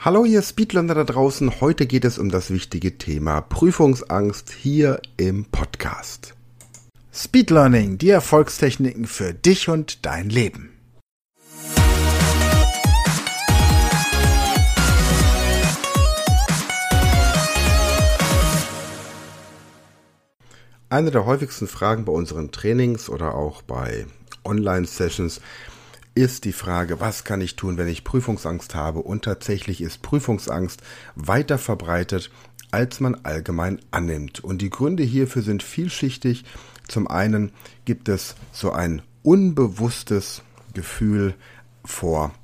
Hallo ihr Speedlander da draußen, heute geht es um das wichtige Thema Prüfungsangst hier im Podcast. Speed Learning, die Erfolgstechniken für dich und dein Leben. Eine der häufigsten Fragen bei unseren Trainings oder auch bei Online-Sessions ist die Frage, was kann ich tun, wenn ich Prüfungsangst habe? Und tatsächlich ist Prüfungsangst weiter verbreitet, als man allgemein annimmt. Und die Gründe hierfür sind vielschichtig. Zum einen gibt es so ein unbewusstes Gefühl vor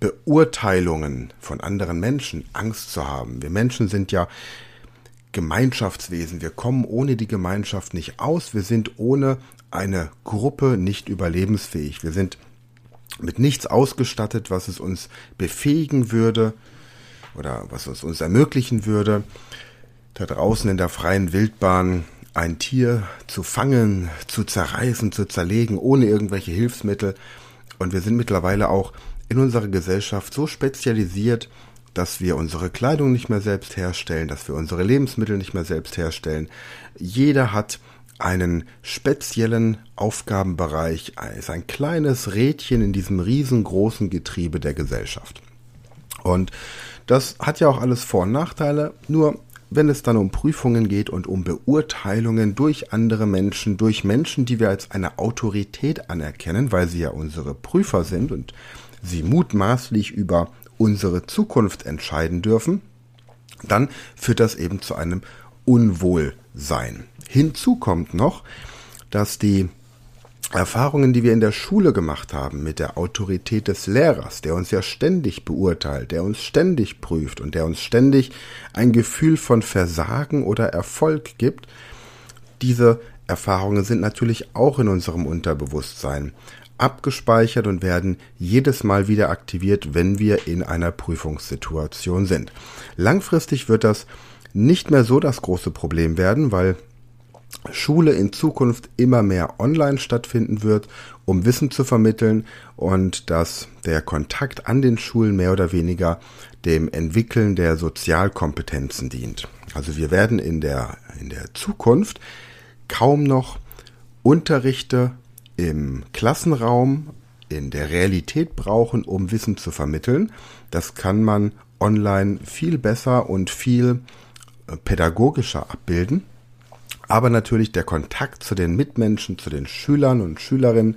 Beurteilungen von anderen Menschen, Angst zu haben. Wir Menschen sind ja Gemeinschaftswesen. Wir kommen ohne die Gemeinschaft nicht aus. Wir sind ohne eine Gruppe nicht überlebensfähig. Wir sind mit nichts ausgestattet, was es uns befähigen würde oder was es uns ermöglichen würde, da draußen in der freien Wildbahn ein Tier zu fangen, zu zerreißen, zu zerlegen, ohne irgendwelche Hilfsmittel. Und wir sind mittlerweile auch in unserer Gesellschaft so spezialisiert, dass wir unsere Kleidung nicht mehr selbst herstellen, dass wir unsere Lebensmittel nicht mehr selbst herstellen. Jeder hat einen speziellen Aufgabenbereich, ist ein kleines Rädchen in diesem riesengroßen Getriebe der Gesellschaft. Und das hat ja auch alles Vor- und Nachteile, nur wenn es dann um Prüfungen geht und um Beurteilungen durch andere Menschen, durch Menschen, die wir als eine Autorität anerkennen, weil sie ja unsere Prüfer sind und sie mutmaßlich über unsere Zukunft entscheiden dürfen, dann führt das eben zu einem Unwohlsein. Hinzu kommt noch, dass die Erfahrungen, die wir in der Schule gemacht haben mit der Autorität des Lehrers, der uns ja ständig beurteilt, der uns ständig prüft und der uns ständig ein Gefühl von Versagen oder Erfolg gibt, diese Erfahrungen sind natürlich auch in unserem Unterbewusstsein abgespeichert und werden jedes Mal wieder aktiviert, wenn wir in einer Prüfungssituation sind. Langfristig wird das nicht mehr so das große Problem werden, weil Schule in Zukunft immer mehr online stattfinden wird, um Wissen zu vermitteln und dass der Kontakt an den Schulen mehr oder weniger dem Entwickeln der Sozialkompetenzen dient. Also wir werden in der, in der Zukunft kaum noch Unterrichte im Klassenraum in der Realität brauchen, um Wissen zu vermitteln. Das kann man online viel besser und viel äh, pädagogischer abbilden aber natürlich der Kontakt zu den Mitmenschen, zu den Schülern und Schülerinnen,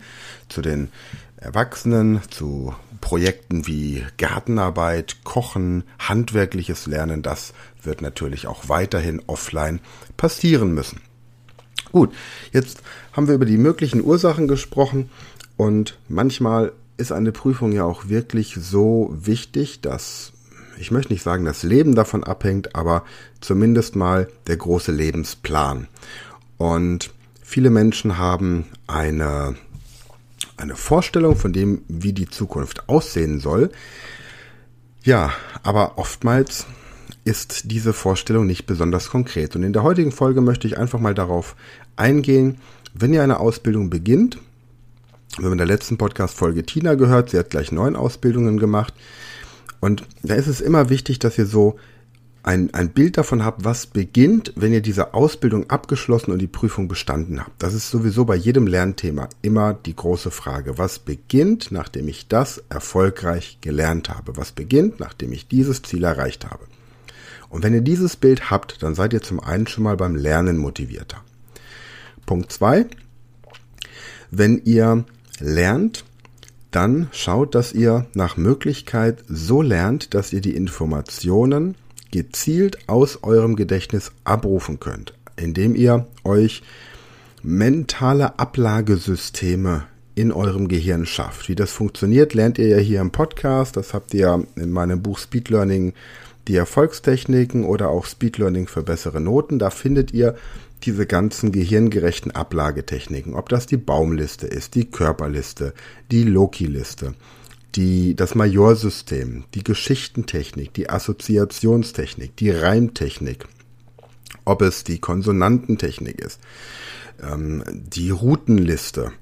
zu den Erwachsenen, zu Projekten wie Gartenarbeit, Kochen, handwerkliches Lernen, das wird natürlich auch weiterhin offline passieren müssen. Gut, jetzt haben wir über die möglichen Ursachen gesprochen und manchmal ist eine Prüfung ja auch wirklich so wichtig, dass ich möchte nicht sagen, das Leben davon abhängt, aber zumindest mal der große Lebensplan. Und viele Menschen haben eine, eine Vorstellung von dem, wie die Zukunft aussehen soll. Ja, aber oftmals ist diese Vorstellung nicht besonders konkret. Und in der heutigen Folge möchte ich einfach mal darauf eingehen, wenn ihr eine Ausbildung beginnt, wir haben in der letzten Podcast-Folge Tina gehört, sie hat gleich neun Ausbildungen gemacht. Und da ist es immer wichtig, dass ihr so ein, ein Bild davon habt, was beginnt, wenn ihr diese Ausbildung abgeschlossen und die Prüfung bestanden habt. Das ist sowieso bei jedem Lernthema immer die große Frage. Was beginnt, nachdem ich das erfolgreich gelernt habe? Was beginnt, nachdem ich dieses Ziel erreicht habe? Und wenn ihr dieses Bild habt, dann seid ihr zum einen schon mal beim Lernen motivierter. Punkt zwei: Wenn ihr lernt, dann schaut, dass ihr nach Möglichkeit so lernt, dass ihr die Informationen gezielt aus eurem Gedächtnis abrufen könnt, indem ihr euch mentale Ablagesysteme in eurem Gehirn schafft. Wie das funktioniert, lernt ihr ja hier im Podcast. Das habt ihr in meinem Buch Speed Learning die Erfolgstechniken oder auch Speed Learning für bessere Noten. Da findet ihr diese ganzen gehirngerechten Ablagetechniken, ob das die Baumliste ist, die Körperliste, die Loki-Liste, die, das Majorsystem, die Geschichtentechnik, die Assoziationstechnik, die Reimtechnik, ob es die Konsonantentechnik ist, ähm, die Routenliste.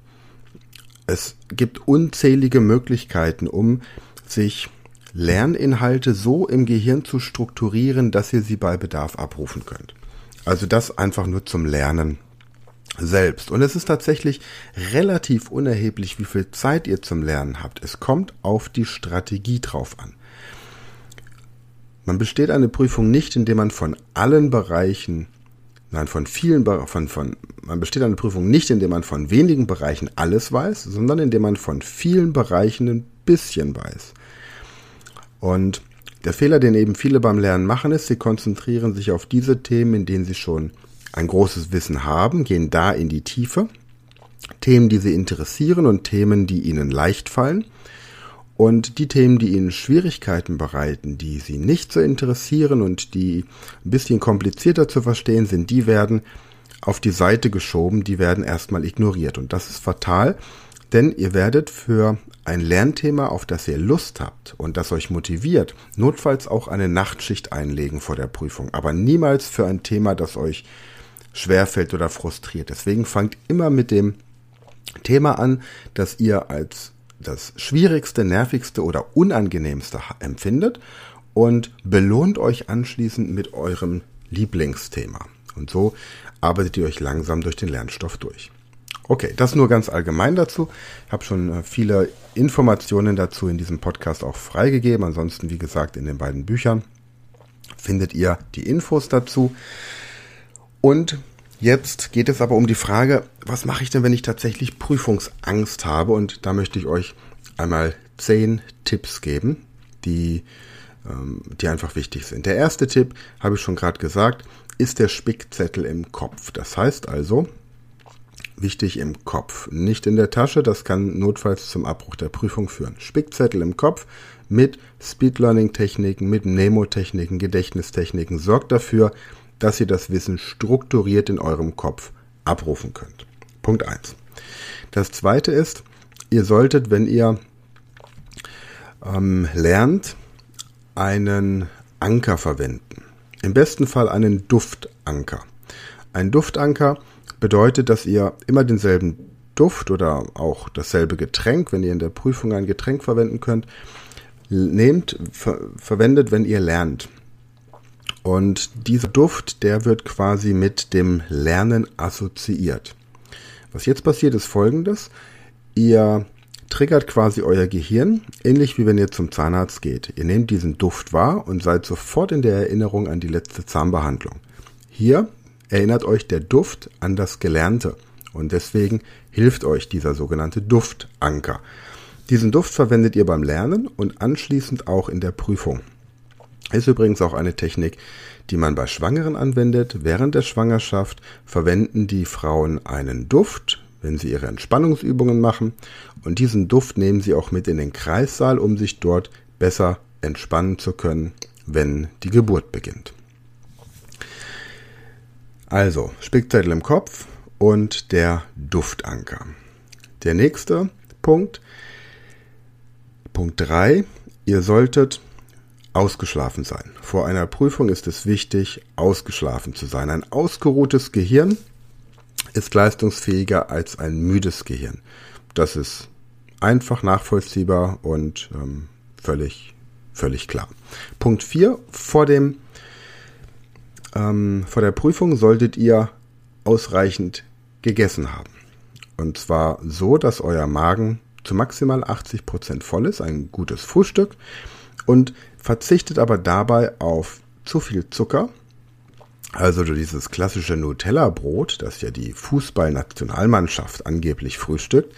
Es gibt unzählige Möglichkeiten, um sich Lerninhalte so im Gehirn zu strukturieren, dass ihr sie bei Bedarf abrufen könnt. Also das einfach nur zum Lernen selbst. Und es ist tatsächlich relativ unerheblich, wie viel Zeit ihr zum Lernen habt. Es kommt auf die Strategie drauf an. Man besteht eine Prüfung nicht, indem man von allen Bereichen, nein, von vielen, von, von, man besteht eine Prüfung nicht, indem man von wenigen Bereichen alles weiß, sondern indem man von vielen Bereichen ein bisschen weiß. Und der Fehler, den eben viele beim Lernen machen, ist, sie konzentrieren sich auf diese Themen, in denen sie schon ein großes Wissen haben, gehen da in die Tiefe. Themen, die sie interessieren und Themen, die ihnen leicht fallen. Und die Themen, die ihnen Schwierigkeiten bereiten, die sie nicht so interessieren und die ein bisschen komplizierter zu verstehen sind, die werden auf die Seite geschoben, die werden erstmal ignoriert. Und das ist fatal, denn ihr werdet für ein Lernthema, auf das ihr Lust habt und das euch motiviert, notfalls auch eine Nachtschicht einlegen vor der Prüfung, aber niemals für ein Thema, das euch schwerfällt oder frustriert. Deswegen fangt immer mit dem Thema an, das ihr als das schwierigste, nervigste oder unangenehmste empfindet und belohnt euch anschließend mit eurem Lieblingsthema. Und so arbeitet ihr euch langsam durch den Lernstoff durch. Okay, das nur ganz allgemein dazu. Ich habe schon äh, viele Informationen dazu in diesem Podcast auch freigegeben. Ansonsten, wie gesagt, in den beiden Büchern findet ihr die Infos dazu. Und jetzt geht es aber um die Frage, was mache ich denn, wenn ich tatsächlich Prüfungsangst habe? Und da möchte ich euch einmal zehn Tipps geben, die, ähm, die einfach wichtig sind. Der erste Tipp, habe ich schon gerade gesagt, ist der Spickzettel im Kopf. Das heißt also, wichtig im Kopf, nicht in der Tasche, das kann notfalls zum Abbruch der Prüfung führen. Spickzettel im Kopf mit Speed Learning Techniken, mit Mnemotechniken, Gedächtnistechniken sorgt dafür, dass ihr das Wissen strukturiert in eurem Kopf abrufen könnt. Punkt 1. Das zweite ist, ihr solltet, wenn ihr ähm, lernt, einen Anker verwenden. Im besten Fall einen Duftanker. Ein Duftanker bedeutet, dass ihr immer denselben Duft oder auch dasselbe Getränk, wenn ihr in der Prüfung ein Getränk verwenden könnt, nehmt, ver verwendet, wenn ihr lernt. Und dieser Duft, der wird quasi mit dem Lernen assoziiert. Was jetzt passiert, ist folgendes. Ihr triggert quasi euer Gehirn, ähnlich wie wenn ihr zum Zahnarzt geht. Ihr nehmt diesen Duft wahr und seid sofort in der Erinnerung an die letzte Zahnbehandlung. Hier erinnert euch der Duft an das Gelernte und deswegen hilft euch dieser sogenannte Duftanker. Diesen Duft verwendet ihr beim Lernen und anschließend auch in der Prüfung. Ist übrigens auch eine Technik, die man bei Schwangeren anwendet. Während der Schwangerschaft verwenden die Frauen einen Duft, wenn sie ihre Entspannungsübungen machen. Und diesen Duft nehmen sie auch mit in den Kreissaal, um sich dort besser entspannen zu können, wenn die Geburt beginnt. Also, Spickzettel im Kopf und der Duftanker. Der nächste Punkt, Punkt 3, ihr solltet ausgeschlafen sein. Vor einer Prüfung ist es wichtig, ausgeschlafen zu sein. Ein ausgeruhtes Gehirn ist leistungsfähiger als ein müdes Gehirn. Das ist einfach nachvollziehbar und ähm, völlig, völlig klar. Punkt 4. Vor, dem, ähm, vor der Prüfung solltet ihr ausreichend gegessen haben. Und zwar so, dass euer Magen zu maximal 80 Prozent voll ist, ein gutes Frühstück. Und verzichtet aber dabei auf zu viel Zucker. Also dieses klassische Nutella-Brot, das ja die Fußballnationalmannschaft angeblich frühstückt,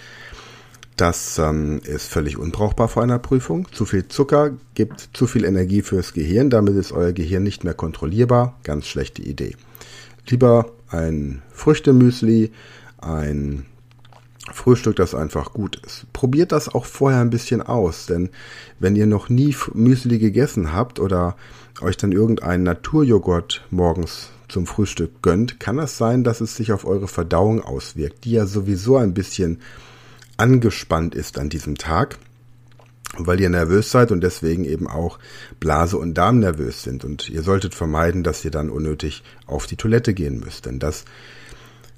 das ähm, ist völlig unbrauchbar vor einer Prüfung. Zu viel Zucker gibt zu viel Energie fürs Gehirn, damit ist euer Gehirn nicht mehr kontrollierbar. Ganz schlechte Idee. Lieber ein Früchtemüsli, ein Frühstück, das einfach gut ist. Probiert das auch vorher ein bisschen aus, denn wenn ihr noch nie Müsli gegessen habt oder euch dann irgendeinen Naturjoghurt morgens zum Frühstück gönnt, kann es sein, dass es sich auf eure Verdauung auswirkt, die ja sowieso ein bisschen angespannt ist an diesem Tag, weil ihr nervös seid und deswegen eben auch Blase und Darm nervös sind. Und ihr solltet vermeiden, dass ihr dann unnötig auf die Toilette gehen müsst, denn das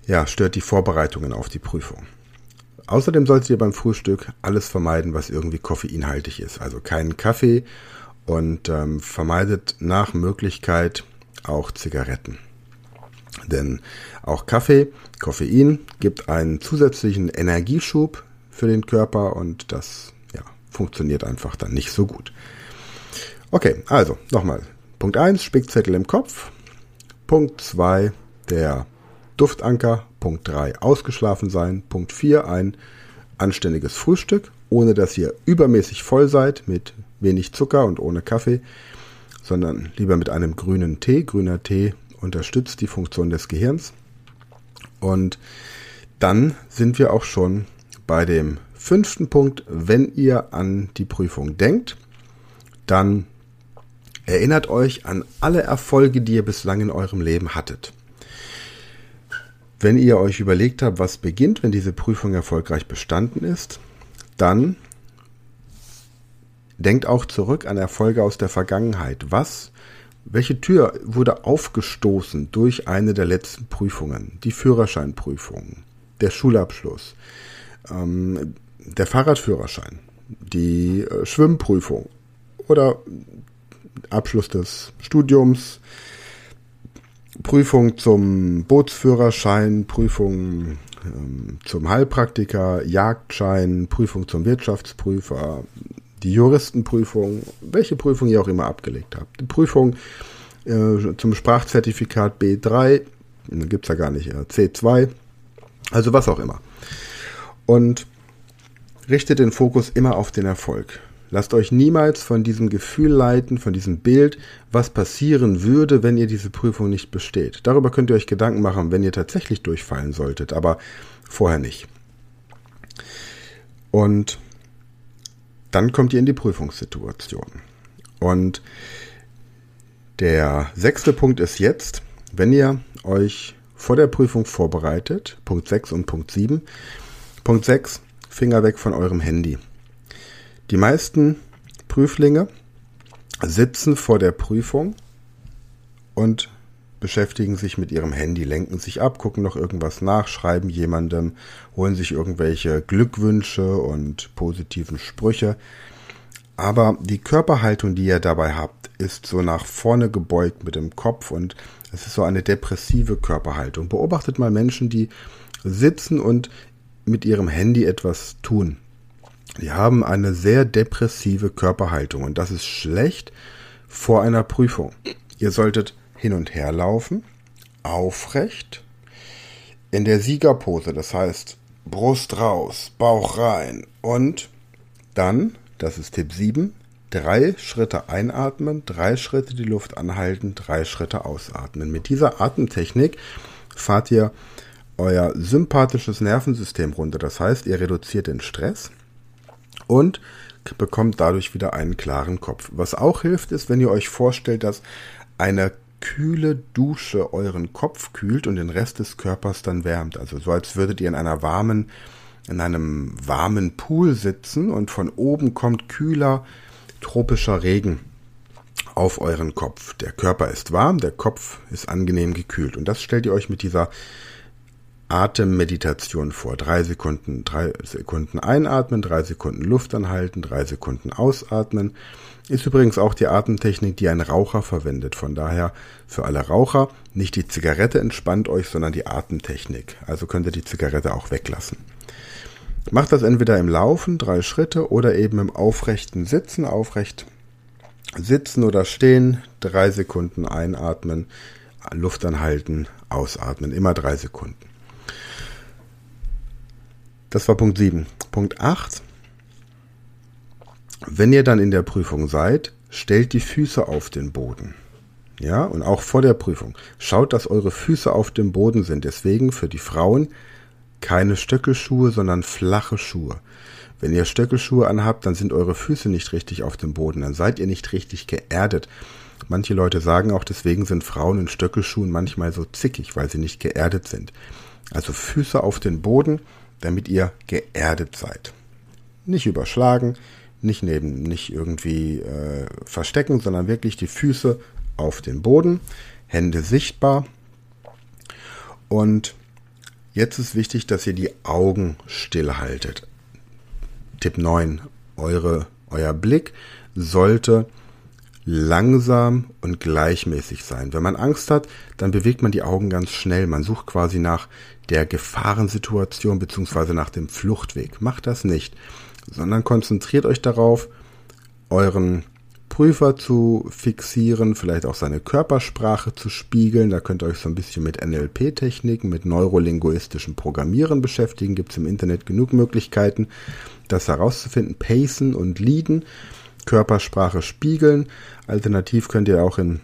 ja, stört die Vorbereitungen auf die Prüfung. außerdem solltet ihr beim Frühstück alles vermeiden, was irgendwie koffeinhaltig ist. Also keinen Kaffee und ähm, vermeidet nach Möglichkeit auch Zigaretten. Denn auch Kaffee, Koffein gibt einen zusätzlichen Energieschub für den Körper und das ja, funktioniert einfach dann nicht so gut. Okay, also nochmal. Punkt 1, Spickzettel im Kopf. Punkt 2, der Duftanker. Punkt 3, ausgeschlafen sein. Punkt 4, ein anständiges Frühstück, ohne dass ihr übermäßig voll seid, mit wenig Zucker und ohne Kaffee, sondern lieber mit einem grünen Tee. Grüner Tee unterstützt die Funktion des Gehirns. Und dann sind wir auch schon bei dem fünften Punkt. Wenn ihr an die Prüfung denkt, dann erinnert euch an alle Erfolge, die ihr bislang in eurem Leben hattet. Wenn ihr euch überlegt habt, was beginnt, wenn diese Prüfung erfolgreich bestanden ist, dann denkt auch zurück an Erfolge aus der Vergangenheit. Was welche Tür wurde aufgestoßen durch eine der letzten Prüfungen? Die Führerscheinprüfung, der Schulabschluss, ähm, der Fahrradführerschein, die äh, Schwimmprüfung oder Abschluss des Studiums, Prüfung zum Bootsführerschein, Prüfung ähm, zum Heilpraktiker, Jagdschein, Prüfung zum Wirtschaftsprüfer, die Juristenprüfung, welche Prüfung ihr auch immer abgelegt habt. Die Prüfung äh, zum Sprachzertifikat B3, gibt es ja gar nicht, äh, C2, also was auch immer. Und richtet den Fokus immer auf den Erfolg. Lasst euch niemals von diesem Gefühl leiten, von diesem Bild, was passieren würde, wenn ihr diese Prüfung nicht besteht. Darüber könnt ihr euch Gedanken machen, wenn ihr tatsächlich durchfallen solltet, aber vorher nicht. Und dann kommt ihr in die Prüfungssituation. Und der sechste Punkt ist jetzt, wenn ihr euch vor der Prüfung vorbereitet, Punkt 6 und Punkt 7. Punkt 6, Finger weg von eurem Handy. Die meisten Prüflinge sitzen vor der Prüfung und beschäftigen sich mit ihrem Handy, lenken sich ab, gucken noch irgendwas nach, schreiben jemandem, holen sich irgendwelche Glückwünsche und positiven Sprüche. Aber die Körperhaltung, die ihr dabei habt, ist so nach vorne gebeugt mit dem Kopf und es ist so eine depressive Körperhaltung. Beobachtet mal Menschen, die sitzen und mit ihrem Handy etwas tun. Die haben eine sehr depressive Körperhaltung und das ist schlecht vor einer Prüfung. Ihr solltet hin und her laufen, aufrecht, in der Siegerpose, das heißt Brust raus, Bauch rein und dann, das ist Tipp 7, drei Schritte einatmen, drei Schritte die Luft anhalten, drei Schritte ausatmen. Mit dieser Atemtechnik fahrt ihr euer sympathisches Nervensystem runter. Das heißt, ihr reduziert den Stress und bekommt dadurch wieder einen klaren Kopf. Was auch hilft, ist, wenn ihr euch vorstellt, dass eine kühle Dusche euren Kopf kühlt und den Rest des Körpers dann wärmt. Also so als würdet ihr in einer warmen, in einem warmen Pool sitzen und von oben kommt kühler tropischer Regen auf euren Kopf. Der Körper ist warm, der Kopf ist angenehm gekühlt. Und das stellt ihr euch mit dieser Atemmeditation vor. Drei Sekunden, drei Sekunden einatmen, drei Sekunden Luft anhalten, drei Sekunden ausatmen. Ist übrigens auch die Atemtechnik, die ein Raucher verwendet. Von daher für alle Raucher nicht die Zigarette entspannt euch, sondern die Atemtechnik. Also könnt ihr die Zigarette auch weglassen. Macht das entweder im Laufen, drei Schritte, oder eben im aufrechten Sitzen, aufrecht sitzen oder stehen, drei Sekunden einatmen, Luft anhalten, ausatmen, immer drei Sekunden. Das war Punkt 7. Punkt 8. Wenn ihr dann in der Prüfung seid, stellt die Füße auf den Boden. Ja, und auch vor der Prüfung. Schaut, dass eure Füße auf dem Boden sind. Deswegen für die Frauen keine Stöckelschuhe, sondern flache Schuhe. Wenn ihr Stöckelschuhe anhabt, dann sind eure Füße nicht richtig auf dem Boden. Dann seid ihr nicht richtig geerdet. Manche Leute sagen auch, deswegen sind Frauen in Stöckelschuhen manchmal so zickig, weil sie nicht geerdet sind. Also Füße auf den Boden, damit ihr geerdet seid. Nicht überschlagen, nicht neben, nicht irgendwie äh, verstecken, sondern wirklich die Füße auf den Boden, Hände sichtbar und Jetzt ist wichtig, dass ihr die Augen stillhaltet. Tipp 9. Eure, euer Blick sollte langsam und gleichmäßig sein. Wenn man Angst hat, dann bewegt man die Augen ganz schnell. Man sucht quasi nach der Gefahrensituation beziehungsweise nach dem Fluchtweg. Macht das nicht, sondern konzentriert euch darauf, euren Prüfer zu fixieren, vielleicht auch seine Körpersprache zu spiegeln. Da könnt ihr euch so ein bisschen mit NLP-Techniken, mit neurolinguistischem Programmieren beschäftigen. Gibt es im Internet genug Möglichkeiten, das herauszufinden. Pacen und Leaden. Körpersprache spiegeln. Alternativ könnt ihr auch in,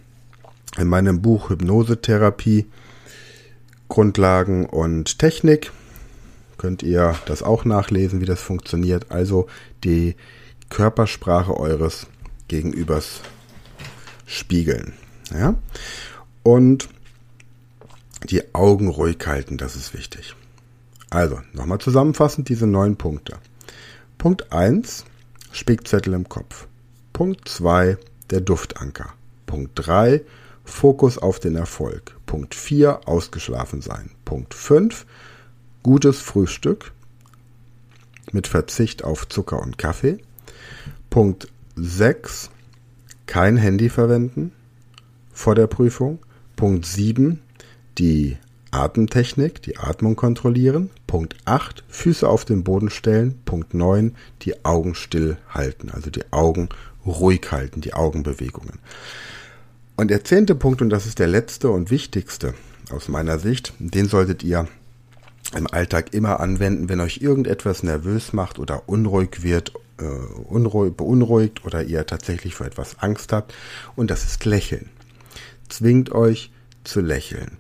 in meinem Buch Hypnosetherapie Grundlagen und Technik könnt ihr das auch nachlesen, wie das funktioniert. Also die Körpersprache eures Gegenübers spiegeln. Ja? Und die Augen ruhig halten, das ist wichtig. Also, nochmal zusammenfassend diese neun Punkte. Punkt 1, Spickzettel im Kopf. Punkt 2, der Duftanker. Punkt 3, Fokus auf den Erfolg. Punkt 4, ausgeschlafen sein. Punkt 5, gutes Frühstück mit Verzicht auf Zucker und Kaffee. Punkt 6, kein Handy verwenden vor der Prüfung. Punkt 7, die Atemtechnik, die Atmung kontrollieren. Punkt 8, Füße auf den Boden stellen. Punkt 9, die Augen still halten, also die Augen ruhig halten, die Augenbewegungen. Und der zehnte Punkt, und das ist der letzte und wichtigste aus meiner Sicht, den solltet ihr im Alltag immer anwenden, wenn euch irgendetwas nervös macht oder unruhig wird, äh, unruhig, beunruhigt oder ihr tatsächlich vor etwas Angst habt. Und das ist Lächeln. Zwingt euch zu lächeln.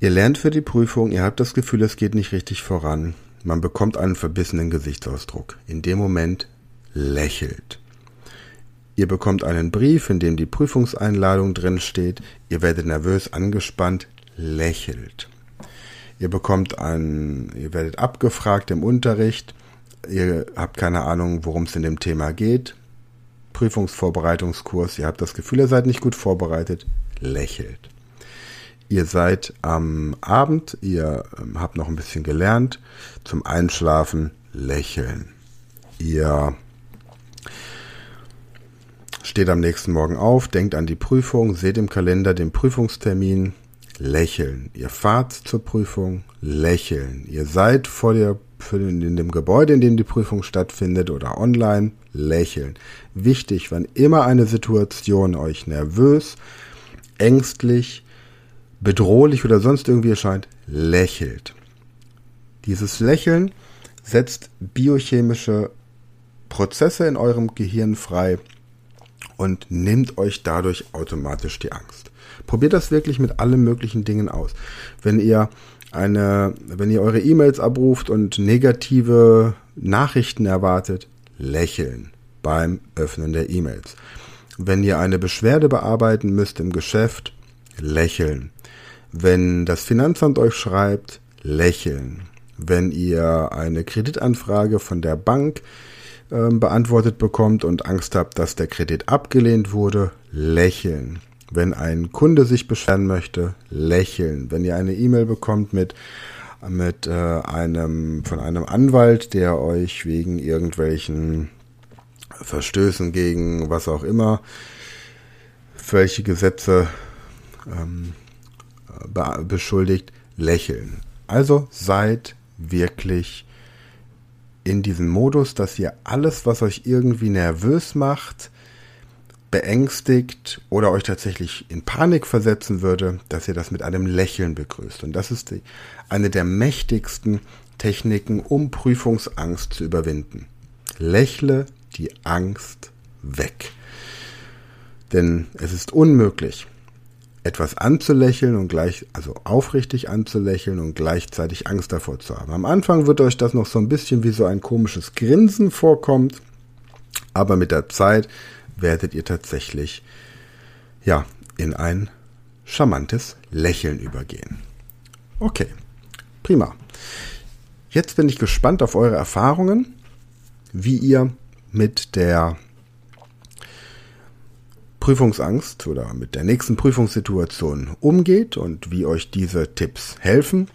Ihr lernt für die Prüfung, ihr habt das Gefühl, es geht nicht richtig voran. Man bekommt einen verbissenen Gesichtsausdruck. In dem Moment lächelt. Ihr bekommt einen Brief, in dem die Prüfungseinladung drin steht. Ihr werdet nervös angespannt, lächelt. Ihr bekommt einen, ihr werdet abgefragt im Unterricht. Ihr habt keine Ahnung, worum es in dem Thema geht. Prüfungsvorbereitungskurs. Ihr habt das Gefühl, ihr seid nicht gut vorbereitet. Lächelt. Ihr seid am Abend, ihr ähm, habt noch ein bisschen gelernt. Zum Einschlafen lächeln. Ihr steht am nächsten Morgen auf, denkt an die Prüfung, seht im Kalender den Prüfungstermin, lächeln. Ihr fahrt zur Prüfung, lächeln. Ihr seid vor der, in dem Gebäude, in dem die Prüfung stattfindet oder online, lächeln. Wichtig, wann immer eine Situation euch nervös, ängstlich, bedrohlich oder sonst irgendwie erscheint, lächelt. Dieses Lächeln setzt biochemische Prozesse in eurem Gehirn frei, und nehmt euch dadurch automatisch die Angst. Probiert das wirklich mit allen möglichen Dingen aus. Wenn ihr eine, wenn ihr eure E-Mails abruft und negative Nachrichten erwartet, lächeln beim Öffnen der E-Mails. Wenn ihr eine Beschwerde bearbeiten müsst im Geschäft, lächeln. Wenn das Finanzamt euch schreibt, lächeln. Wenn ihr eine Kreditanfrage von der Bank ähm, beantwortet bekommt und Angst habt, dass der Kredit abgelehnt wurde, lächeln. Wenn ein Kunde sich beschweren möchte, lächeln. Wenn ihr eine E-Mail bekommt mit mit äh, einem von einem Anwalt, der euch wegen irgendwelchen Verstößen gegen was auch immer, welche Gesetze ähm, be beschuldigt, lächeln. Also seid wirklich in diesem Modus, dass ihr alles, was euch irgendwie nervös macht, beängstigt oder euch tatsächlich in Panik versetzen würde, dass ihr das mit einem Lächeln begrüßt. Und das ist die, eine der mächtigsten Techniken, um Prüfungsangst zu überwinden. Lächle die Angst weg. Denn es ist unmöglich, etwas anzulächeln und gleich, also aufrichtig anzulächeln und gleichzeitig Angst davor zu haben. Am Anfang wird euch das noch so ein bisschen wie so ein komisches Grinsen vorkommt, aber mit der Zeit werdet ihr tatsächlich, ja, in ein charmantes Lächeln übergehen. Okay, prima. Jetzt bin ich gespannt auf eure Erfahrungen, wie ihr mit der Prüfungsangst oder mit der nächsten Prüfungssituation umgeht und wie euch diese Tipps helfen.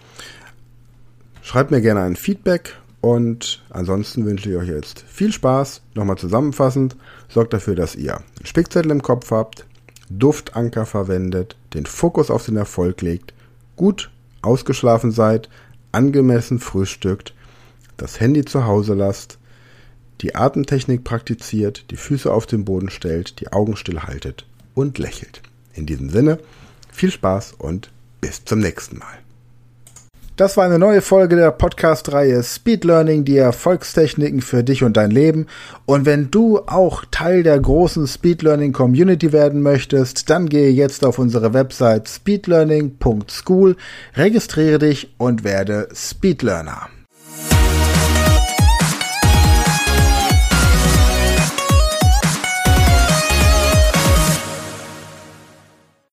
Schreibt mir gerne ein Feedback und ansonsten wünsche ich euch jetzt viel Spaß. Nochmal zusammenfassend, sorgt dafür, dass ihr einen Spickzettel im Kopf habt, Duftanker verwendet, den Fokus auf den Erfolg legt, gut ausgeschlafen seid, angemessen frühstückt, das Handy zu Hause lasst, die Atemtechnik praktiziert, die Füße auf den Boden stellt, die Augen stillhaltet und lächelt. In diesem Sinne, viel Spaß und bis zum nächsten Mal. Das war eine neue Folge der Podcast-Reihe Speed Learning, die Erfolgstechniken für dich und dein Leben. Und wenn du auch Teil der großen Speed Learning Community werden möchtest, dann gehe jetzt auf unsere Website speedlearning.school, registriere dich und werde Speed Learner.